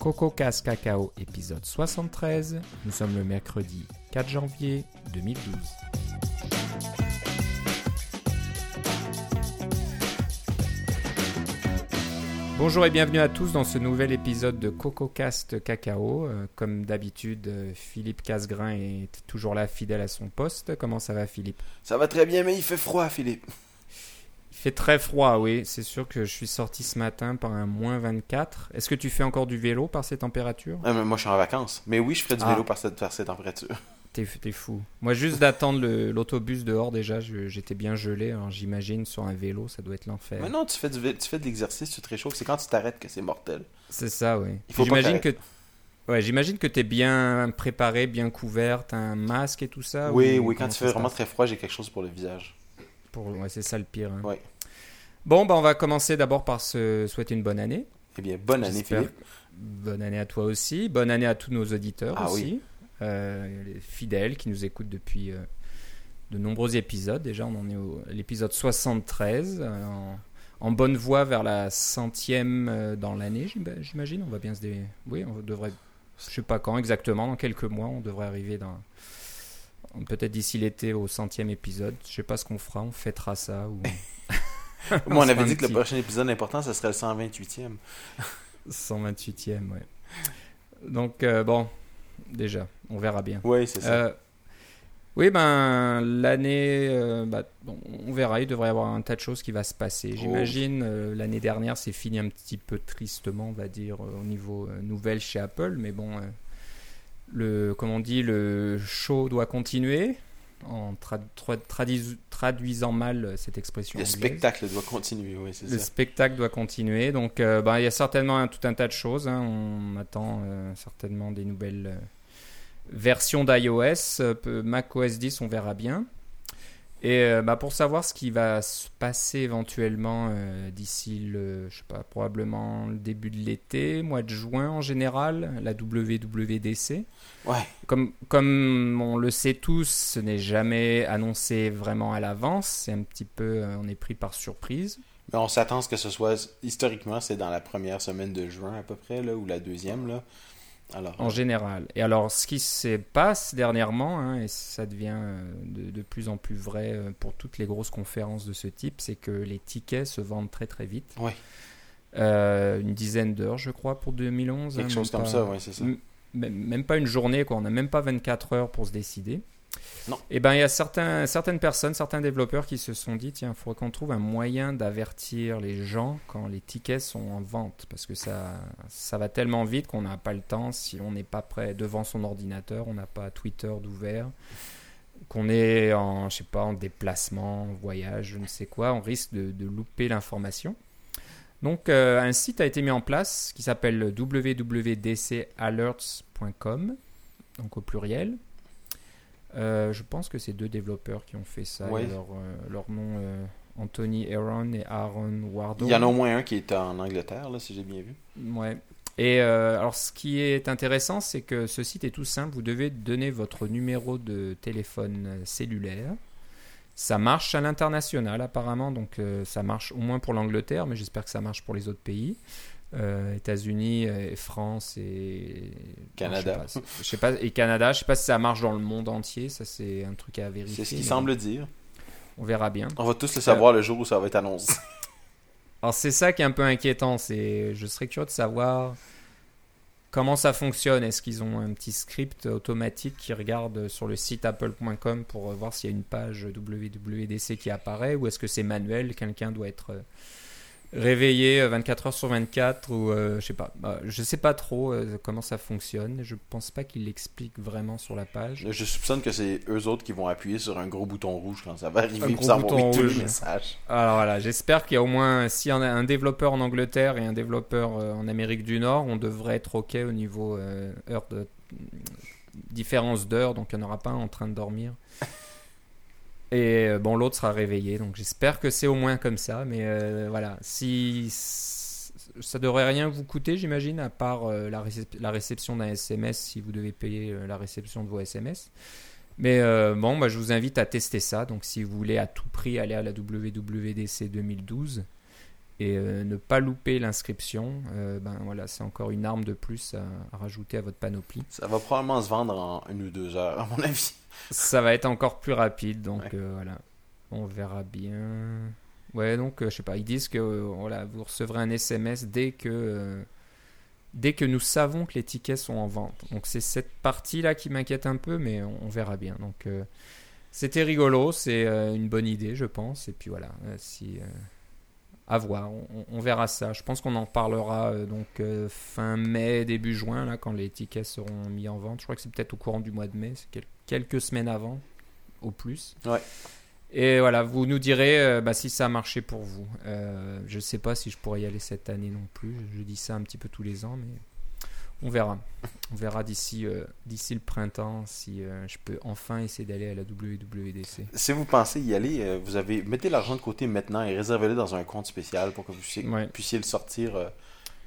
Coco Casse Cacao, épisode 73. Nous sommes le mercredi 4 janvier 2012. Bonjour et bienvenue à tous dans ce nouvel épisode de CocoCast Cacao. Euh, comme d'habitude, euh, Philippe Casgrain est toujours là, fidèle à son poste. Comment ça va, Philippe? Ça va très bien, mais il fait froid, Philippe. Il fait très froid, oui. C'est sûr que je suis sorti ce matin par un moins 24. Est-ce que tu fais encore du vélo par ces températures? Ah, moi, je suis en vacances. Mais oui, je ferai du Ah. vélo par cette, par cette température. T'es t'es fou. Moi, juste d'attendre le- l'autobus dehors, déjà, je- j'étais bien gelé. Alors, j'imagine sur un vélo, ça doit être l'enfer. Mais non, tu fais, du, tu fais de l'exercice, tu te réchauffes. C'est quand tu t'arrêtes que c'est mortel. C'est ça, oui. Il J'imagine que-. Ouais, j'imagine que t'es bien préparé, bien couvert, t'as un masque et tout ça. oui, ou oui, quand tu fais se vraiment très froid, j'ai quelque chose pour le visage. Pour... Ouais, c'est ça le pire. hein. Ouais. Bon, bah, on va commencer d'abord par se souhaiter une bonne année. Eh bien, bonne année, Philippe. Bonne année à toi aussi. Bonne année à tous nos auditeurs Ah aussi. Euh, les fidèles qui nous écoutent depuis euh, de nombreux épisodes. Déjà, on en est à l'épisode 73. euh, en, en bonne voie vers la centième dans l'année, j'im- j'imagine. On va bien se dé... Oui, on devrait... Je sais pas quand exactement. Dans quelques mois, on devrait arriver dans... Peut-être d'ici l'été au centième épisode. Je sais pas ce qu'on fera. On fêtera ça ou... Moi, on avait dit que le prochain épisode important, ce serait le 128e. 128e, ouais. Donc, euh, bon, déjà, on verra bien. Oui, c'est ça. Euh, oui, ben, l'année, euh, bah, bon, on verra, il devrait y avoir un tas de choses qui va se passer. J'imagine, euh, l'année dernière, c'est fini un petit peu tristement, on va dire, au niveau nouvelle chez Apple, mais bon, le, comme on dit, le show doit continuer, en tra- traduisant mal euh, cette expression le anglaise. spectacle doit continuer, oui, c'est Le ça. spectacle doit continuer. Donc, euh, ben, il y a certainement un- tout un tas de choses. hein. On attend euh, certainement des nouvelles versions d'iOS. Euh, peu- Mac OS 10, on verra bien. Et euh, bah, pour savoir ce qui va se passer éventuellement euh, d'ici le, je sais pas, probablement le début de l'été, mois de juin en général, la WWDC. Ouais. Comme, comme on le sait tous, ce n'est jamais annoncé vraiment à l'avance. C'est un petit peu, euh, on est pris par surprise. Mais on s'attend à ce que ce soit, historiquement, c'est dans la première semaine de juin à peu près, là, ou la deuxième, là. Alors, En général. Et alors, ce qui se passe dernièrement, hein, et ça devient euh, de, de plus en plus vrai euh, pour toutes les grosses conférences de ce type, c'est que les tickets se vendent très très vite. Ouais. Euh, une dizaine d'heures, je crois, pour 2011. quelque hein, chose comme pas- ça, oui, c'est ça. Même pas une journée, quoi. On n'a même pas 24 heures pour se décider. Non. Et ben, il y a certains, certaines personnes, certains développeurs qui se sont dit, tiens, il faudrait qu'on trouve un moyen d'avertir les gens quand les tickets sont en vente, parce que ça, ça va tellement vite qu'on n'a pas le temps. Si on n'est pas prêt devant son ordinateur, on n'a pas Twitter d'ouvert, qu'on est en, je sais pas, en déplacement, en voyage, je ne sais quoi, on risque de, de louper l'information. Donc, euh, un site a été mis en place qui s'appelle www.dcalerts.com, donc au pluriel. Euh, je pense que c'est deux développeurs qui ont fait ça. Ouais. Leur, euh, leur nom, euh, Anthony Aaron et Aaron Wardle. Il y en a au moins un qui est en Angleterre, là, si j'ai bien vu. Ouais. Et alors, ce qui est intéressant, c'est que ce site est tout simple. Vous devez donner votre numéro de téléphone cellulaire. Ça marche à l'international, apparemment. Donc, euh, ça marche au moins pour l'Angleterre, mais j'espère que ça marche pour les autres pays. Euh, États-Unis, et France et Canada. Je sais, pas, je sais pas et Canada. Je sais pas si ça marche dans le monde entier. Ça, c'est un truc à vérifier. C'est ce mais semble dire. On verra bien. On va tous le savoir le jour où ça va être annoncé. Alors c'est ça qui est un peu inquiétant, c'est je serais curieux de savoir comment ça fonctionne. Est-ce qu'ils ont un petit script automatique qui regarde sur le site apple.com pour voir s'il y a une page WWDC qui apparaît ou est-ce que c'est manuel, quelqu'un doit être euh, réveillé euh, 24 heures sur 24 ou euh, je sais pas. Bah, je sais pas trop euh, comment ça fonctionne. Je pense pas qu'il l'explique vraiment sur la page. Je soupçonne que c'est eux autres qui vont appuyer sur un gros bouton rouge quand ça va arriver Un pour gros va bouton tous les messages. Alors voilà, j'espère qu'il y a au moins, s'il y en a un développeur en Angleterre et un développeur euh, en Amérique du Nord, on devrait être OK au niveau euh, heure de différence d'heure, donc il n'y en aura pas un en train de dormir. Et euh, bon, l'autre sera réveillé, donc j'espère que c'est au moins comme ça. Mais euh, voilà, si ça devrait rien vous coûter, j'imagine, à part euh, la, récep- la réception d'un SMS si vous devez payer la réception de vos SMS. Mais bon, bah, je vous invite à tester ça. Donc, si vous voulez à tout prix aller à la WWDC 2012, et euh, ne pas louper l'inscription, euh, ben voilà, c'est encore une arme de plus à, à rajouter à votre panoplie. Ça va probablement se vendre en une ou deux heures, à mon avis. Ça va être encore plus rapide, donc Ouais. euh, voilà, on verra bien. Ouais, donc je sais pas, ils disent que voilà, vous recevrez un SMS dès que dès que nous savons que les tickets sont en vente. Donc c'est cette partie là qui m'inquiète un peu, mais on, on verra bien. Donc c'était rigolo, c'est une bonne idée, je pense. Et puis voilà, si à voir, on, verra ça. Je pense qu'on en parlera euh, donc euh, fin mai, début juin là, quand les tickets seront mis en vente. Je crois que c'est peut-être au courant du mois de mai, c'est quel- quelques semaines avant, au plus. Ouais. Et voilà, vous nous direz euh, bah, si ça a marché pour vous. Je sais pas si je pourrais y aller cette année non plus. Je dis ça un petit peu tous les ans, mais on verra. On verra d'ici euh, d'ici le printemps si euh, je peux enfin essayer d'aller à la WWDC. Si vous pensez y aller, euh, vous avez mettez l'argent de côté maintenant et réservez-le dans un compte spécial pour que vous puissiez, Ouais. puissiez le sortir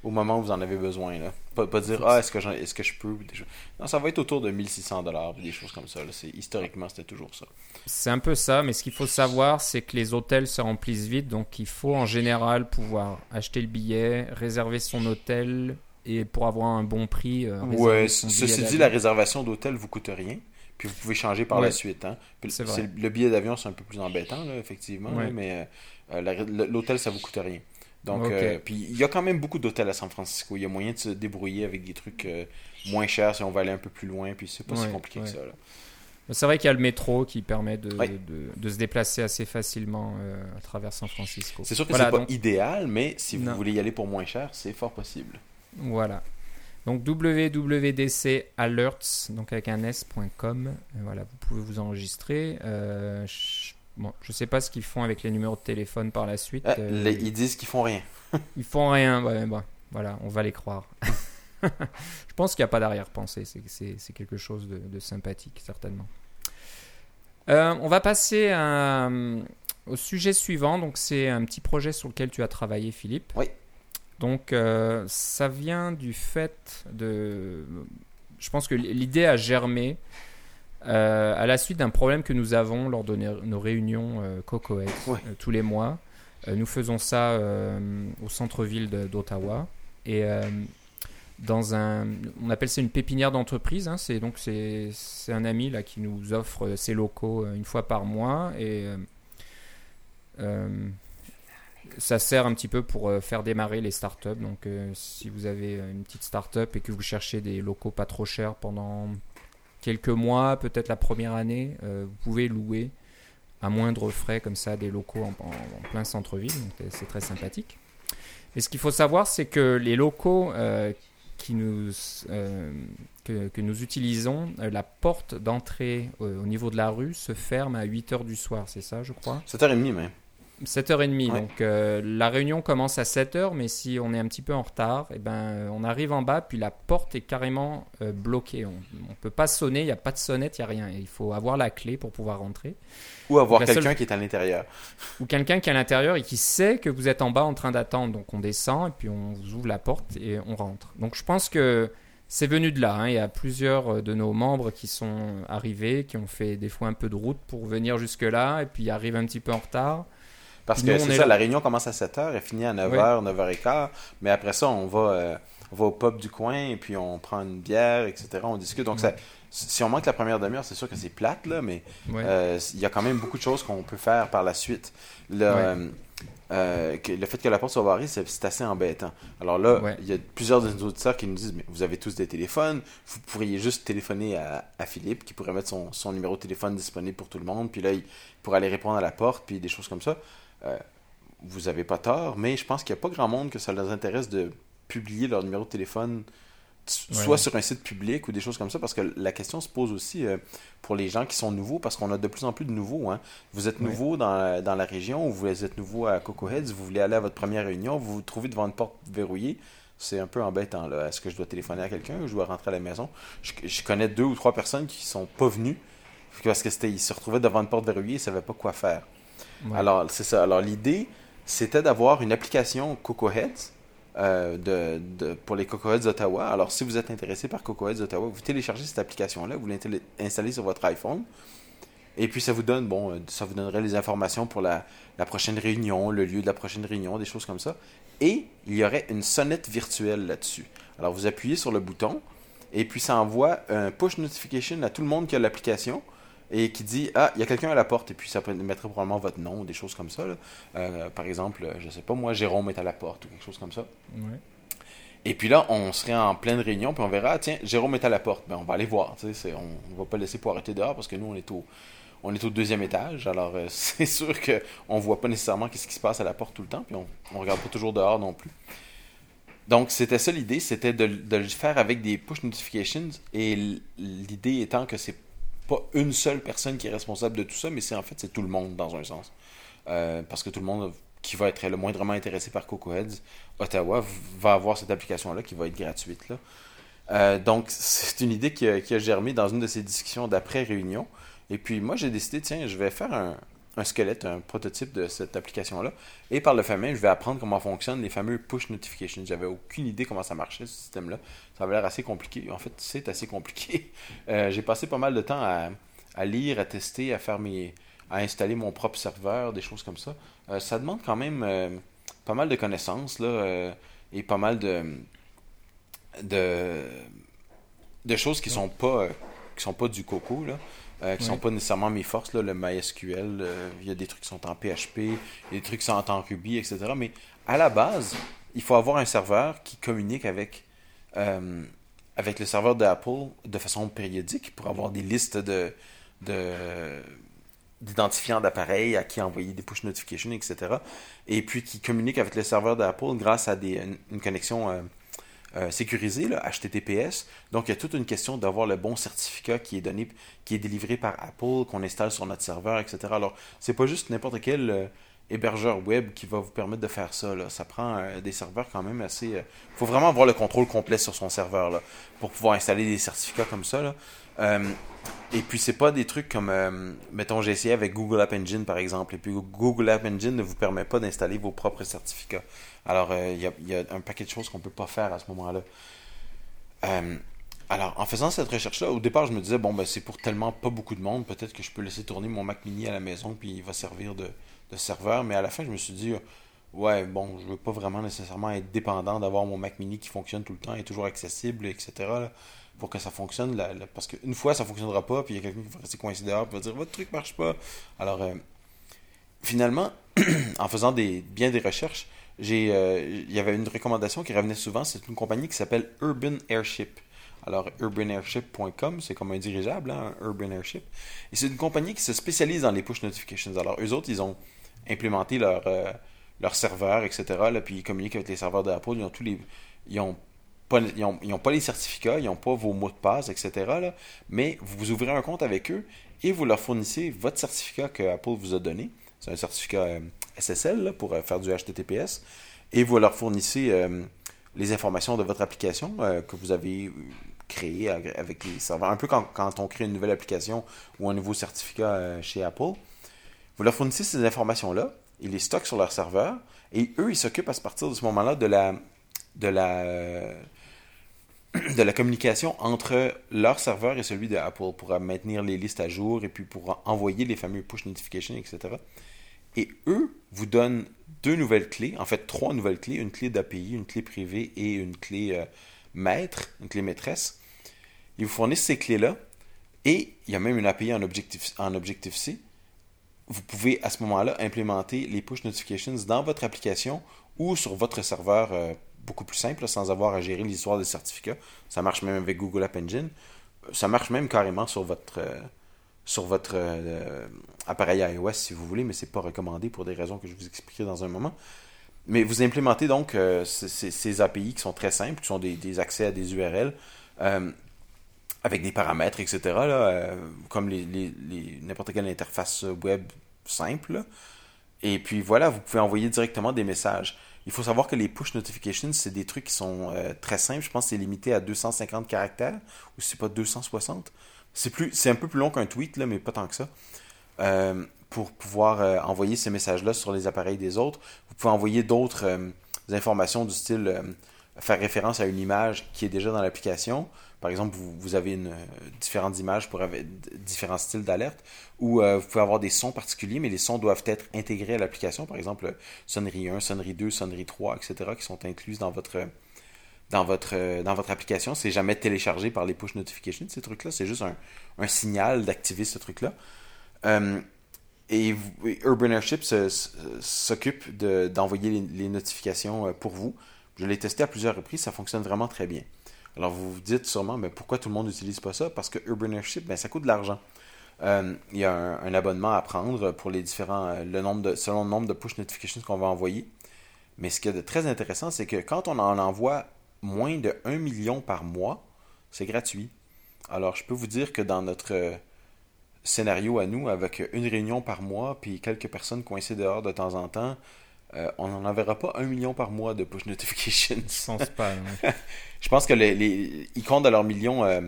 au moment où vous en avez besoin. Là. Pas, pas dire ah est-ce que, est-ce que je peux. Non, ça va être autour de 1600 dollars des choses comme ça. C'est, historiquement, c'était toujours ça. C'est un peu ça, mais ce qu'il faut savoir, c'est que les hôtels se remplissent vite, donc il faut en général pouvoir acheter le billet, réserver son hôtel et pour avoir un bon prix. euh, Ouais, ceci dit, la réservation d'hôtel vous coûte rien. Puis vous pouvez changer par Ouais. la suite. Hein. Vrai. le billet d'avion, c'est un peu plus embêtant, là, effectivement. Ouais. là, mais euh, l'hôtel, ça vous coûte rien. Donc, Ok. euh, puis il y a quand même beaucoup d'hôtels à San Francisco. Il y a moyen de se débrouiller avec des trucs euh, moins chers si on va aller un peu plus loin. Puis c'est pas si compliqué que ça. C'est vrai qu'il y a le métro qui permet de, Ouais. de, de se déplacer assez facilement à travers San Francisco. C'est sûr que Voilà, c'est pas donc- idéal, mais si vous Non. voulez y aller pour moins cher, c'est fort possible. Voilà. Donc www.dc alerts, donc avec un s.com. Euh, Voilà, vous pouvez vous enregistrer. Euh, je, bon, je sais pas ce qu'ils font avec les numéros de téléphone par la suite. Ah, Euh, les- ils disent qu'ils font rien. Ils font rien. Ouais, bon, voilà, on va les croire. je pense qu'il n'y a pas d'arrière-pensée. C'est- C'est c'est quelque chose de, de sympathique, certainement. Euh, on va passer à, au sujet suivant. Donc, c'est un petit projet sur lequel tu as travaillé, Philippe. Oui. Donc, euh, ça vient du fait de. Je pense que l'idée a germé euh, à la suite d'un problème que nous avons lors de nos réunions euh, Ouais. euh, tous les mois. Nous faisons ça au centre-ville d'Ottawa et dans un, on appelle ça une pépinière d'entreprise. hein. c'est donc c'est c'est un ami là qui nous offre ses locaux une fois par mois et euh, ça sert un petit peu pour euh, faire démarrer les startups. Donc, euh, si vous avez euh, une petite startup et que vous cherchez des locaux pas trop chers pendant quelques mois, peut-être la première année, vous pouvez louer à moindre frais comme ça des locaux en, plein centre-ville. C'est très sympathique. Et ce qu'il faut savoir, c'est que les locaux que, nous utilisons, la porte d'entrée au niveau de la rue se ferme à 8 heures du soir, c'est ça, je crois? 7h30 même. 7h30. Ouais. Donc euh, la réunion commence à 7h, mais si on est un petit peu en retard, eh ben, euh, on arrive en bas, puis la porte est carrément euh, bloquée. On ne peut pas sonner, il n'y a pas de sonnette, il n'y a rien. Il faut avoir la clé pour pouvoir rentrer. Ou avoir quelqu'un seule- qui est à l'intérieur. Ou quelqu'un qui est à l'intérieur et qui sait que vous êtes en bas en train d'attendre. Donc on descend, et puis on vous ouvre la porte et on rentre. Donc je pense que c'est venu de là. hein. Il y a plusieurs de nos membres qui sont arrivés, qui ont fait des fois un peu de route pour venir jusque-là, et puis arrivent un petit peu en retard. Parce que c'est est ça, là. la réunion commence à 7h, elle finit à 9h, 9h15. Mais après ça, on va, euh, on va au pub du coin et puis on prend une bière, etc. On discute. Donc, ça, si on manque la première demi-heure, c'est sûr que c'est plate, là, mais euh, il y a quand même beaucoup de choses qu'on peut faire par la suite. Le, euh, euh, que- le fait que la porte soit barrée, c'est c'est assez embêtant. Alors là, Ouais. il y a plusieurs de nos auditeurs qui nous disent mais vous avez tous des téléphones, vous pourriez juste téléphoner à, à Philippe qui pourrait mettre son, son numéro de téléphone disponible pour tout le monde, puis là, il pourrait aller répondre à la porte, puis des choses comme ça. Euh, vous avez pas tort, mais je pense qu'il n'y a pas grand monde que ça leur intéresse de publier leur numéro de téléphone Ouais. soit sur un site public ou des choses comme ça, parce que la question se pose aussi euh, pour les gens qui sont nouveaux, parce qu'on a de plus en plus de nouveaux. Hein. Vous êtes Ouais. nouveau dans, la- dans la région, ou vous êtes nouveau à Coco Heads, vous voulez aller à votre première réunion, vous vous trouvez devant une porte verrouillée. C'est un peu embêtant. là. Est-ce que je dois téléphoner à quelqu'un ou je dois rentrer à la maison? Je, je connais deux ou trois personnes qui sont pas venues parce que c'était, ils se retrouvaient devant une porte verrouillée et ils savaient pas quoi faire. Alors, c'est ça. Alors, l'idée, c'était d'avoir une application Coco Heads euh, pour les Coco Heads Ottawa. Alors, si vous êtes intéressé par Coco Heads Ottawa, vous téléchargez cette application-là, vous l'installez sur votre iPhone. Et puis ça vous donne, bon, ça vous donnerait les informations pour la prochaine réunion, le lieu de la prochaine réunion, des choses comme ça. Et il y aurait une sonnette virtuelle là-dessus. Alors vous appuyez sur le bouton et puis ça envoie un push notification à tout le monde qui a l'application et qui dit Ah, il y a quelqu'un à la porte. Et puis ça mettrait probablement votre nom, des choses comme ça. Euh, par exemple, je sais pas, moi, Jérôme est à la porte ou quelque chose comme ça. Et puis là, on serait en pleine réunion, puis on verra, ah, tiens, Jérôme est à la porte. Ben, on va aller voir. On ne va pas laisser pour arrêter dehors parce que nous, on est au, on est au deuxième étage. Alors, euh, c'est sûr qu'on ne voit pas nécessairement ce qui se passe à la porte tout le temps, puis on ne regarde pas toujours dehors non plus. Donc, c'était ça l'idée, c'était de, de, le faire avec des push notifications. Et l'idée étant que c'est pas une seule personne qui est responsable de tout ça, mais c'est en fait c'est tout le monde dans un sens. Euh, parce que tout le monde qui va être le moindrement intéressé par CocoHeads, Ottawa, va avoir cette application-là qui va être gratuite. Euh, donc, c'est une idée qui a, qui a, germé dans une de ces discussions d'après-réunion. Et puis, moi, j'ai décidé, tiens, je vais faire un, un squelette, un prototype de cette application-là. Et par le fait même, je vais apprendre comment fonctionnent les fameux push notifications. J'avais aucune idée comment ça marchait, ce système-là. Ça avait l'air assez compliqué. En fait, c'est assez compliqué. Euh, j'ai passé pas mal de temps à, lire, à tester, à faire mes. à installer mon propre serveur, des choses comme ça. Euh, ça demande quand même euh, pas mal de connaissances, là, et pas mal de. de, de choses qui sont pas qui sont pas du coco, là. Euh, qui ne sont pas nécessairement mes forces, là, le MySQL, euh, il y a des trucs qui sont en PHP, il y a des trucs qui sont en Ruby, etc. Mais à la base, il faut avoir un serveur qui communique avec, euh, avec le serveur d'Apple de façon périodique pour avoir des listes de, d'identifiants d'appareils à qui envoyer des push notifications, etc. Et puis qui communique avec le serveur d'Apple grâce à des, une, connexion euh, sécurisé, là, HTTPS. Donc, il y a toute une question d'avoir le bon certificat qui est donné, qui est délivré par Apple, qu'on installe sur notre serveur, etc. Alors, c'est pas juste n'importe quel euh, hébergeur web qui va vous permettre de faire ça. Là. Ça prend euh, des serveurs quand même assez. Il faut vraiment avoir le contrôle complet sur son serveur là, pour pouvoir installer des certificats comme ça. Là. et puis, c'est pas des trucs comme, mettons, j'ai essayé avec Google App Engine par exemple. Et puis, Google App Engine ne vous permet pas d'installer vos propres certificats. Alors, euh, il y, a, un paquet de choses qu'on ne peut pas faire à ce moment-là. Euh, alors, en faisant cette recherche-là, au départ, je me disais, bon, ben, c'est pour tellement pas beaucoup de monde, peut-être que je peux laisser tourner mon Mac mini à la maison, puis il va servir de, serveur. Mais à la fin, je me suis dit, ouais, bon, je veux pas vraiment nécessairement être dépendant d'avoir mon Mac mini qui fonctionne tout le temps et toujours accessible, etc. pour que ça fonctionne. parce qu'une fois, ça fonctionnera pas, puis il y a quelqu'un qui va rester coincé dehors, puis va dire, votre truc marche pas. Alors, euh, finalement, en faisant des, bien des recherches, j'ai, euh, il y avait une recommandation qui revenait souvent, c'est une compagnie qui s'appelle Urban Airship. Alors, urbanairship.com, c'est comme un dirigeable, hein, Urban Airship. Et c'est une compagnie qui se spécialise dans les push notifications. Alors, eux autres, ils ont implémenté leur, euh, serveur, etc. Puis ils communiquent avec les serveurs d'Apple. Ils ont tous les. Ils ont pas, les certificats, ils n'ont pas vos mots de passe, etc. Mais vous, vous ouvrez un compte avec eux et vous leur fournissez votre certificat que Apple vous a donné. C'est un certificat euh, SSL pour euh, faire du HTTPS. Et vous leur fournissez euh, les informations de votre application que vous avez créée avec les serveurs. Un peu quand, on crée une nouvelle application ou un nouveau certificat chez Apple. Vous leur fournissez ces informations-là, ils les stockent sur leur serveur, et eux, ils s'occupent à partir de ce moment-là de la, de la, de la communication entre leur serveur et celui de Apple pour maintenir les listes à jour et puis pour envoyer les fameux push notifications, etc. Et eux vous donnent deux nouvelles clés, en fait trois nouvelles clés, une clé d'API, une clé privée et une clé euh, maître, une clé maîtresse. Ils vous fournissent ces clés-là et il y a même une API en Objective, en Objective C. Vous pouvez à ce moment-là implémenter les push notifications dans votre application ou sur votre serveur euh, beaucoup plus simple, sans avoir à gérer l'histoire des certificats. Ça marche même avec Google App Engine. Ça marche même carrément sur votre, euh, sur votre euh, appareil iOS si vous voulez, mais c'est pas recommandé pour des raisons que je vous expliquerai dans un moment. Mais vous implémentez donc euh, ces, API qui sont très simples, qui sont des, accès à des URL euh, avec des paramètres, etc., comme les, n'importe quelle interface web simple. Et puis voilà, vous pouvez envoyer directement des messages. Il faut savoir que les push notifications, c'est des trucs qui sont très simples. Je pense que c'est limité à 250 caractères, ou c'est pas 260. C'est plus, c'est un peu plus long qu'un tweet, là, mais pas tant que ça. Euh, pour pouvoir euh, envoyer ces messages-là sur les appareils des autres. Vous pouvez envoyer d'autres euh, informations du style faire référence à une image qui est déjà dans l'application. Par exemple, vous, avez différentes images pour avoir différents styles d'alerte, ou vous pouvez avoir des sons particuliers, mais les sons doivent être intégrés à l'application. Par exemple, sonnerie 1, sonnerie 2, sonnerie 3, etc., qui sont incluses dans votre, dans votre, dans votre application. C'est jamais téléchargé par les push notifications, ces trucs-là. C'est juste un, un signal d'activer ce truc-là. Euh, et, Urban Airship s'occupe d'envoyer les, notifications euh, pour vous. Je l'ai testé à plusieurs reprises, ça fonctionne vraiment très bien. Alors vous vous dites sûrement, mais pourquoi tout le monde n'utilise pas ça? Parce que Urban Airship, ben, ça coûte de l'argent. Euh, il y a un, abonnement à prendre pour les différents, le nombre de, selon le nombre de push notifications qu'on va envoyer. Mais ce qui est de très intéressant, c'est que quand on en envoie moins de 1 million par mois, c'est gratuit. Alors, je peux vous dire que dans notre euh, scénario à nous, avec une réunion par mois, puis quelques personnes coincées dehors de temps en temps, euh, on n'en enverra pas un million par mois de push notifications. Je pense pas. je pense que les, ils comptent de leur million euh,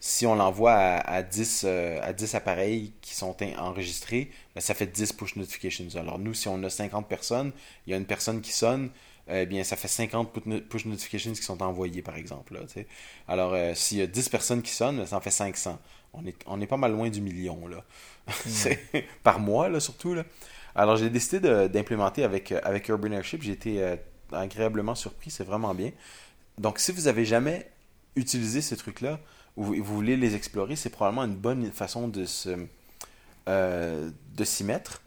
si on l'envoie à, 10, à 10 appareils qui sont enregistrés, ben, ça fait 10 push notifications. Alors nous, si on a 50 personnes, il y a une personne qui sonne, eh bien, ça fait 50 push notifications qui sont envoyées, par exemple. Alors, euh, s'il y a 10 personnes qui sonnent, ça en fait 500. On est, on est pas mal loin du million, là. par mois, là, surtout, là. Alors, j'ai décidé d'implémenter avec, euh, avec Urban Airship. J'ai été euh, agréablement surpris. C'est vraiment bien. Donc, si vous avez jamais utilisé ces trucs-là, ou vous voulez les explorer, c'est probablement une bonne façon de se de s'y mettre.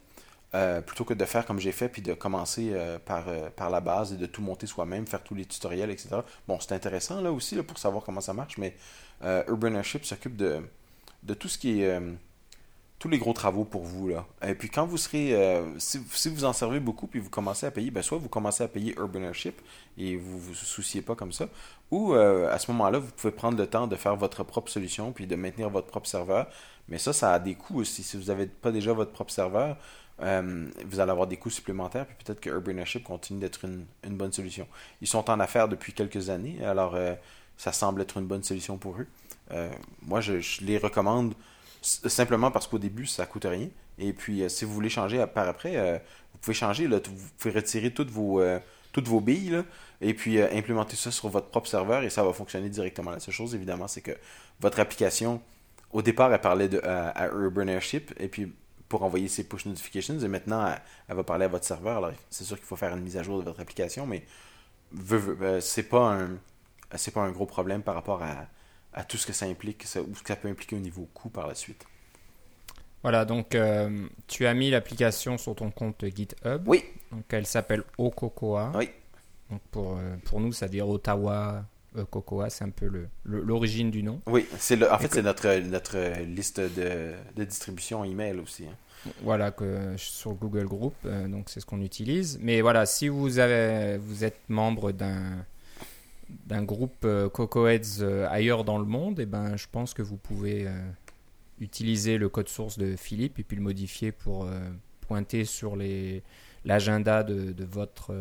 Euh, plutôt que de faire comme j'ai fait, puis de commencer euh, par, euh, par la base et de tout monter soi-même, faire tous les tutoriels, etc. Bon, c'est intéressant là aussi pour savoir comment ça marche, mais Urban Airship s'occupe de, tout ce qui est tous les gros travaux pour vous. Là. Et puis quand vous serez, si, vous en servez beaucoup, puis vous commencez à payer, ben, soit vous commencez à payer Urban Airship et vous vous souciez pas comme ça, ou à ce moment-là, vous pouvez prendre le temps de faire votre propre solution, puis de maintenir votre propre serveur. Mais ça, ça a des coûts aussi. Si vous n'avez pas déjà votre propre serveur, euh, vous allez avoir des coûts supplémentaires, puis peut-être que Urban Airship continue d'être une, bonne solution. Ils sont en affaires depuis quelques années, alors euh, ça semble être une bonne solution pour eux. Euh, moi, je, les recommande simplement parce qu'au début, ça coûte rien. Et puis, si vous voulez changer par après, vous pouvez changer. Vous pouvez retirer toutes vos, toutes vos billes et puis implémenter ça sur votre propre serveur et ça va fonctionner directement. La seule chose, évidemment, c'est que votre application, au départ, elle parlait à Urban Airship et puis pour envoyer ses push notifications. Et maintenant, elle, va parler à votre serveur. Alors, c'est sûr qu'il faut faire une mise à jour de votre application, mais euh, c'est pas un c'est pas un gros problème par rapport à, à tout ce que ça implique, ou ce que ça peut impliquer au niveau coût par la suite. Voilà, donc euh, tu as mis l'application sur ton compte GitHub. Oui. Donc elle s'appelle Okokoa. Oui. Donc pour, euh, pour nous, ça veut dire Ottawa Cocoa, c'est un peu l'origine du nom. Oui, c'est en fait, c'est notre, notre liste de, de distribution email aussi. Hein. Voilà, que, sur Google Group, euh, donc c'est ce qu'on utilise. Mais voilà, si vous, avez, vous êtes membre d'un d'un groupe euh, Cocoheads ailleurs dans le monde, et eh ben, je pense que vous pouvez utiliser le code source de Philippe et puis le modifier pour pointer sur l'agenda de, de, votre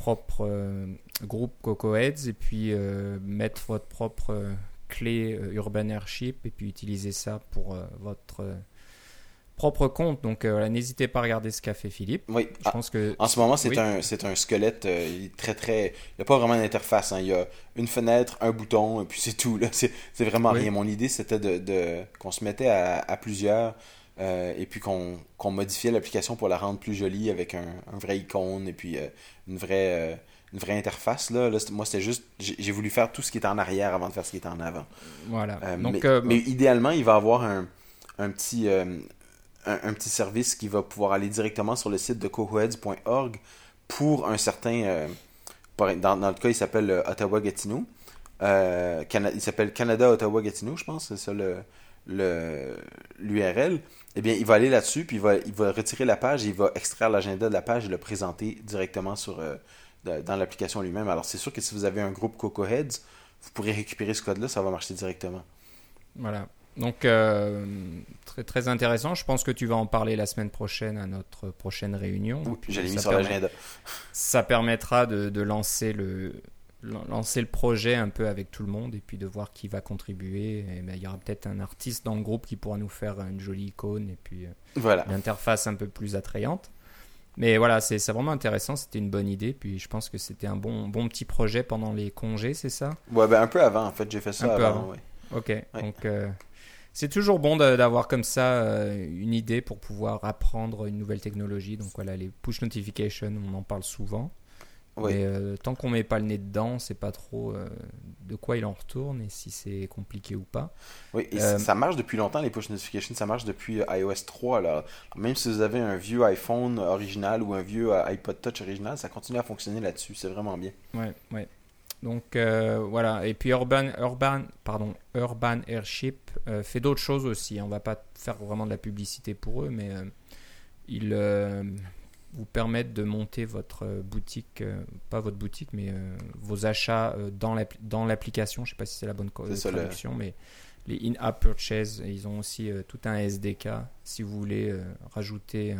propre euh, groupe CocoHeads et puis euh, mettre votre propre euh, clé Urban Airship et puis utiliser ça pour votre propre compte. Donc n'hésitez pas à regarder ce qu'a fait Philippe. Oui. Je ah, pense que en ce moment c'est un c'est un squelette très très. Il n'y a pas vraiment d'interface. Hein. Il y a une fenêtre, un bouton et puis c'est tout. Là c'est vraiment rien. Mon idée c'était de, de qu'on se mettait à, à plusieurs euh, et puis qu'on modifiait l'application pour la rendre plus jolie avec un, vrai icône et puis euh, une, vraie, euh, une vraie interface. Là. moi, c'était juste, j'ai voulu faire tout ce qui était en arrière avant de faire ce qui était en avant. Voilà. Donc, mais, idéalement, il va avoir un, un petit, un, petit service qui va pouvoir aller directement sur le site de coheads.org pour un certain. dans, dans, le cas, il s'appelle Ottawa-Gatineau. il s'appelle Canada-Ottawa-Gatineau, je pense, c'est ça l'URL eh bien, il va aller là-dessus, puis il va, il va retirer la page, il va extraire l'agenda de la page et le présenter directement sur, euh, dans l'application lui-même. Alors, c'est sûr que si vous avez un groupe Coco Heads, vous pourrez récupérer ce code-là, ça va marcher directement. Voilà. Donc, euh, très, très intéressant. Je pense que tu vas en parler la semaine prochaine à notre prochaine réunion. Oui, j'allais mis sur l'agenda. Ça permettra de, de lancer le, lancer le projet un peu avec tout le monde et puis de voir qui va contribuer. Et ben, il y aura peut-être un artiste dans le groupe qui pourra nous faire une jolie icône et puis euh, voilà. une interface un peu plus attrayante. Mais voilà, c'est vraiment intéressant. C'était une bonne idée. Puis je pense que c'était un bon, bon petit projet pendant les congés, c'est ça? Ouais, ben un peu avant, en fait, j'ai fait ça Un peu avant, avant. ouais. Ok. Donc euh, c'est toujours bon d'avoir comme ça euh, une idée pour pouvoir apprendre une nouvelle technologie. Donc voilà, les push notifications, on en parle souvent. Ouais. Mais euh, tant qu'on met pas le nez dedans, c'est pas trop euh, de quoi il en retourne et si c'est compliqué ou pas. Oui, et Euh, ça marche depuis longtemps, les push notifications, ça marche depuis iOS 3. Alors, même si vous avez un vieux iPhone original ou un vieux iPod Touch original, ça continue à fonctionner là-dessus. C'est vraiment bien. Ouais, ouais. Donc voilà. Et puis Urban, Urban, pardon, Urban Airship fait d'autres choses aussi. On va pas faire vraiment de la publicité pour eux, mais ils vous permettent de monter votre euh, boutique, euh, pas votre boutique, mais euh, vos achats dans l'appli- dans l'application. Je sais pas si c'est la bonne traduction, mais les in-app purchase, ils ont aussi tout un SDK si vous voulez rajouter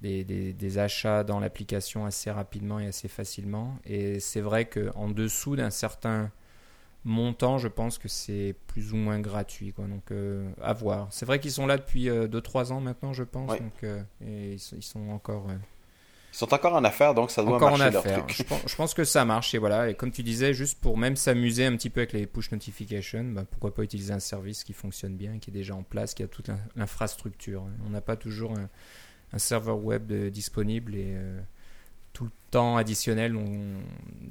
des, des- des achats dans l'application assez rapidement et assez facilement. Et c'est vrai qu'en dessous d'un certain montant, je pense que c'est plus ou moins gratuit. Quoi. Donc euh, à voir. C'est vrai qu'ils sont là depuis 2-3 ans maintenant, je pense. Donc, euh, et ils, sont, ils sont encore, euh, Ils sont encore en affaires, donc ça doit encore en marcher leur affaires. truc. Je pense, je pense que ça marche. Et voilà. Et comme tu disais, juste pour même s'amuser un petit peu avec les push notifications, bah, pourquoi pas utiliser un service qui fonctionne bien, qui est déjà en place, qui a toute l'in- l'infrastructure. On n'a pas toujours un, un serveur web de- disponible et euh, tout le temps additionnel on-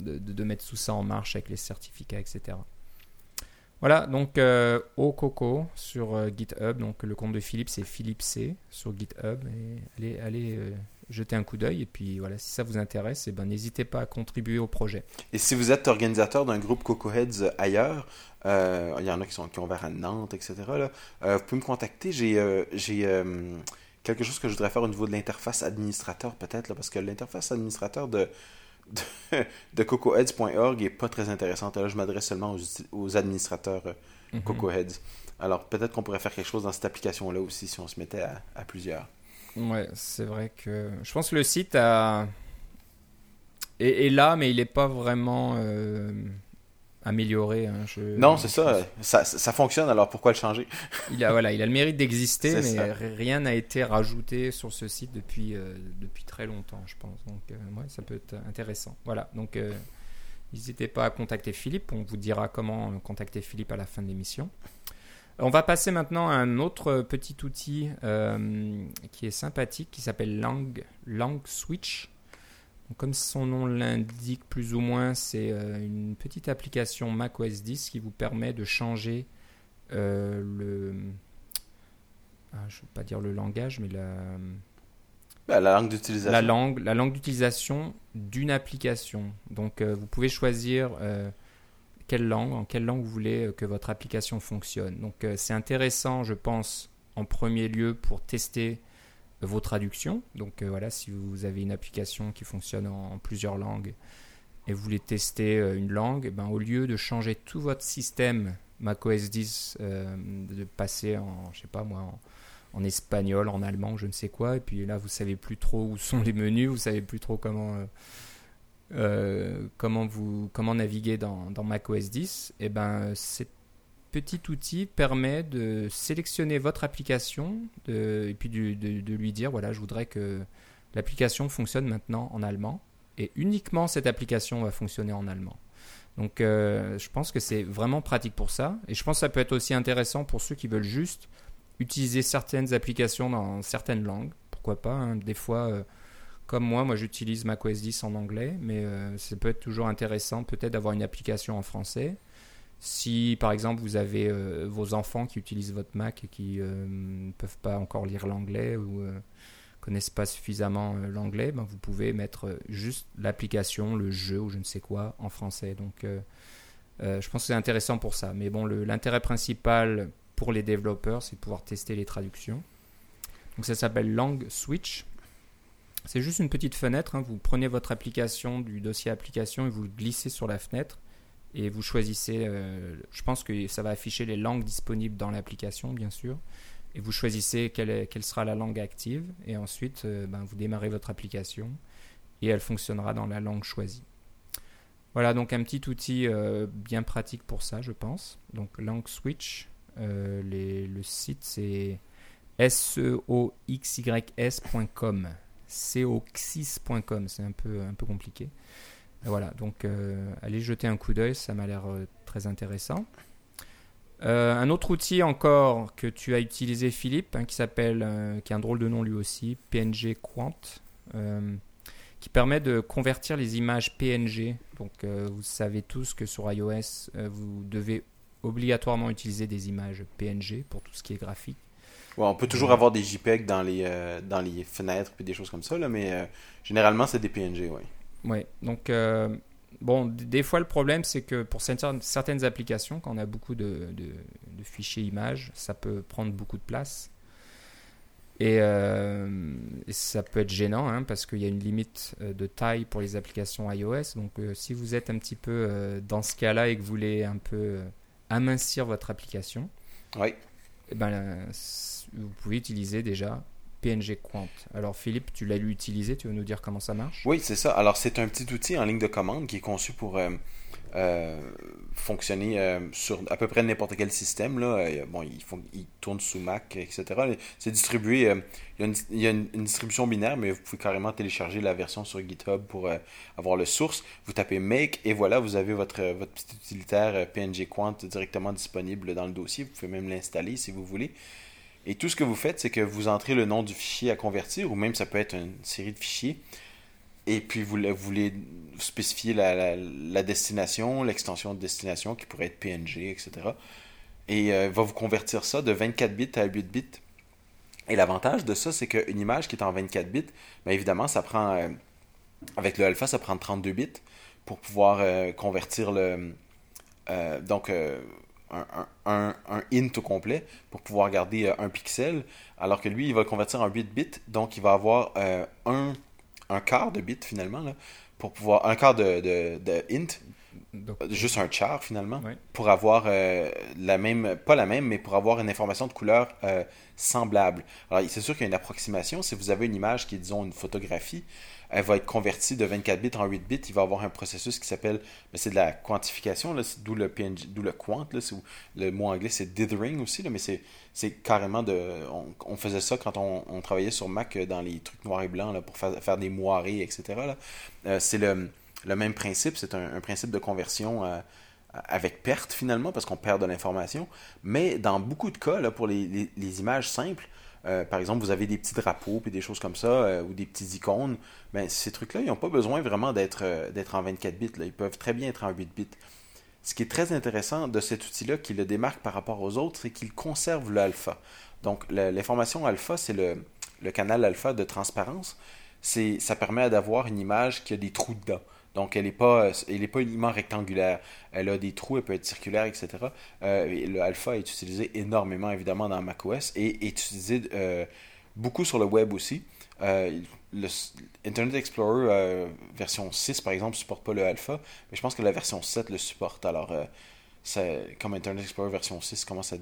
de, mettre tout ça en marche avec les certificats, etc. Voilà, donc euh, au Coco sur euh, GitHub, donc le compte de Philippe c'est Philippe C sur GitHub allez, allez euh, jeter un coup d'œil et puis voilà si ça vous intéresse, eh ben n'hésitez pas à contribuer au projet. Et si vous êtes organisateur d'un groupe Coco Heads ailleurs, il y en a qui, sont, qui ont ouvert à Nantes, etc. Vous pouvez me contacter. J'ai quelque chose que je voudrais faire au niveau de l'interface administrateur, peut-être, parce que l'interface administrateur de, de, de cocoheads.org est pas très intéressante. Là, je m'adresse seulement aux, aux administrateurs euh, Mhm. Coco Heads. Alors, peut-être qu'on pourrait faire quelque chose dans cette application-là aussi si on se mettait à, à plusieurs. Ouais, c'est vrai que je pense que le site a... est, est là, mais il n'est pas vraiment euh, amélioré. hein. Je- Non, c'est ça, ça. Ça fonctionne, alors pourquoi le changer? Il a, voilà, il a le mérite d'exister, mais ça. rien n'a été rajouté sur ce site depuis, euh, depuis très longtemps, je pense. Donc, euh, ouais, ça peut être intéressant. Voilà, donc euh, n'hésitez pas à contacter Philippe. On vous dira comment contacter Philippe à la fin de l'émission. On va passer maintenant à un autre petit outil euh, qui est sympathique, qui s'appelle Lang, Lang Switch. Donc, comme son nom l'indique plus ou moins, c'est euh, une petite application Mac OS 10 qui vous permet de changer euh, le. Ah, je ne veux pas dire le langage, mais la, Ben, La langue d'utilisation. la langue, la langue d'utilisation d'une application. Donc, euh, vous pouvez choisir euh, quelle langue, en quelle langue vous voulez que votre application fonctionne. Donc, euh, c'est intéressant, je pense, en premier lieu pour tester vos traductions. Donc, euh, voilà, si vous avez une application qui fonctionne en, plusieurs langues et vous voulez tester euh, une langue, ben, au lieu de changer tout votre système macOS 10, euh, de passer en, je sais pas moi, en, espagnol, en allemand, je ne sais quoi, et puis là vous savez plus trop où sont les menus, vous savez plus trop comment comment vous comment naviguer dans, dans macOS 10, et ben cet petit outil permet de sélectionner votre application et puis de lui dire voilà je voudrais que l'application fonctionne maintenant en allemand et uniquement cette application va fonctionner en allemand. Donc euh, je pense que c'est vraiment pratique pour ça et je pense que ça peut être aussi intéressant pour ceux qui veulent juste utiliser certaines applications dans certaines langues. Pourquoi pas hein. Des fois, euh, comme moi, moi j'utilise macOS 10 en anglais, mais euh, ça peut être toujours intéressant peut-être d'avoir une application en français. Si par exemple vous avez euh, vos enfants qui utilisent votre Mac et qui euh, ne peuvent pas encore lire l'anglais ou euh, connaissent pas suffisamment euh, l'anglais, ben, vous pouvez mettre euh, juste l'application, le jeu ou je ne sais quoi en français. Donc euh, euh, je pense que c'est intéressant pour ça. Mais bon, l'intérêt principal pour les développeurs, c'est de pouvoir tester les traductions. Donc ça s'appelle Lang Switch. C'est juste une petite fenêtre. hein. Vous prenez votre application du dossier application et vous glissez sur la fenêtre et vous choisissez. euh, je pense que ça va afficher les langues disponibles dans l'application, bien sûr. Et vous choisissez quelle, quelle sera la langue active. Et ensuite, euh, ben, vous démarrez votre application et elle fonctionnera dans la langue choisie. Voilà donc un petit outil euh, bien pratique pour ça, je pense. Donc Lang Switch. Les- le site c'est seoxys.com. coxis.com. C'est un peu, un peu compliqué. Voilà, donc allez jeter un coup d'œil, ça m'a l'air très intéressant. un autre outil encore que tu as utilisé, Philippe, hein, qui s'appelle, qui a un drôle de nom lui aussi, PNG Quant qui permet de convertir les images PNG. Donc euh, vous savez tous que sur iOS, euh, vous devez obligatoirement utiliser des images PNG pour tout ce qui est graphique. on peut toujours avoir des JPEG dans les, euh, dans les fenêtres et des choses comme ça, là, mais généralement c'est des PNG, oui. Oui, donc bon, des fois le problème c'est que pour certaines applications, quand on a beaucoup de, de fichiers images, ça peut prendre beaucoup de place. Euh, et, ça peut être gênant hein, parce qu'il y a une limite euh, de taille pour les applications iOS. Donc euh, si vous êtes un petit peu dans ce cas-là et que vous voulez un peu amincir votre application, oui. Eh ben, vous pouvez utiliser déjà PNG Quant. Alors Philippe, tu l'as utilisé, tu veux nous dire comment ça marche? Oui, c'est ça. Alors c'est un petit outil en ligne de commande qui est conçu pour euh, fonctionner euh, sur à peu près n'importe quel système. Euh, il, tourne sous Mac, etc. C'est distribué. il y a, une, distribution binaire, mais vous pouvez carrément télécharger la version sur GitHub pour avoir le source. Vous tapez Make et voilà, vous avez votre, votre petit utilitaire PNG Quant directement disponible dans le dossier. Vous pouvez même l'installer si vous voulez. Et tout ce que vous faites, c'est que vous entrez le nom du fichier à convertir, ou même ça peut être une série de fichiers. Et puis, vous, voulez spécifier la, destination, l'extension de destination qui pourrait être PNG, etc. Et euh, va vous convertir ça de 24 bits à 8 bits. Et l'avantage de ça, c'est qu'une image qui est en 24 bits, bien évidemment, ça prend, euh, avec le alpha, ça prend 32 bits pour pouvoir euh, convertir le. donc, un, int au complet pour pouvoir garder un pixel, alors que lui, il va le convertir en 8 bits, donc il va avoir un un quart de bit finalement, là, pour pouvoir. Un quart de, de, int, juste un char finalement, pour avoir euh, la même, pas la même, mais pour avoir une information de couleur euh, semblable. Alors c'est sûr qu'il y a une approximation. Si vous avez une image qui est, disons, une photographie, elle va être convertie de 24 bits en 8 bits. Il va avoir un processus qui s'appelle, c'est de la quantification, d'où le PNG, d'où le quant. Là, le mot anglais c'est dithering aussi, là, mais c'est, carrément de. On, faisait ça quand on, travaillait sur Mac dans les trucs noirs et blancs là, pour faire, des moirés, etc. Euh, c'est le, le, même principe, c'est un, principe de conversion. Euh, avec perte finalement, parce qu'on perd de l'information. Mais dans beaucoup de cas, là, pour les, les images simples, euh, par exemple, vous avez des petits drapeaux puis des choses comme ça, euh, ou des petites icônes. Ben, ces trucs-là, ils n'ont pas besoin vraiment d'être euh, en 24 bits. Ils peuvent très bien être en 8 bits. Ce qui est très intéressant de cet outil-là, qui le démarque par rapport aux autres, c'est qu'il conserve l'alpha. Donc, l'information alpha, c'est le, le, canal alpha de transparence. Ça permet d'avoir une image qui a des trous dedans. Donc, elle n'est pas, elle pas uniquement rectangulaire. Elle a des trous, elle peut être circulaire, etc. Euh, le alpha est utilisé énormément, évidemment, dans macOS et est utilisé euh, beaucoup sur le web aussi. Euh, Internet Explorer version 6, par exemple, ne supporte pas le alpha, mais je pense que la version 7 le supporte. Alors, comme Internet Explorer version 6 commence à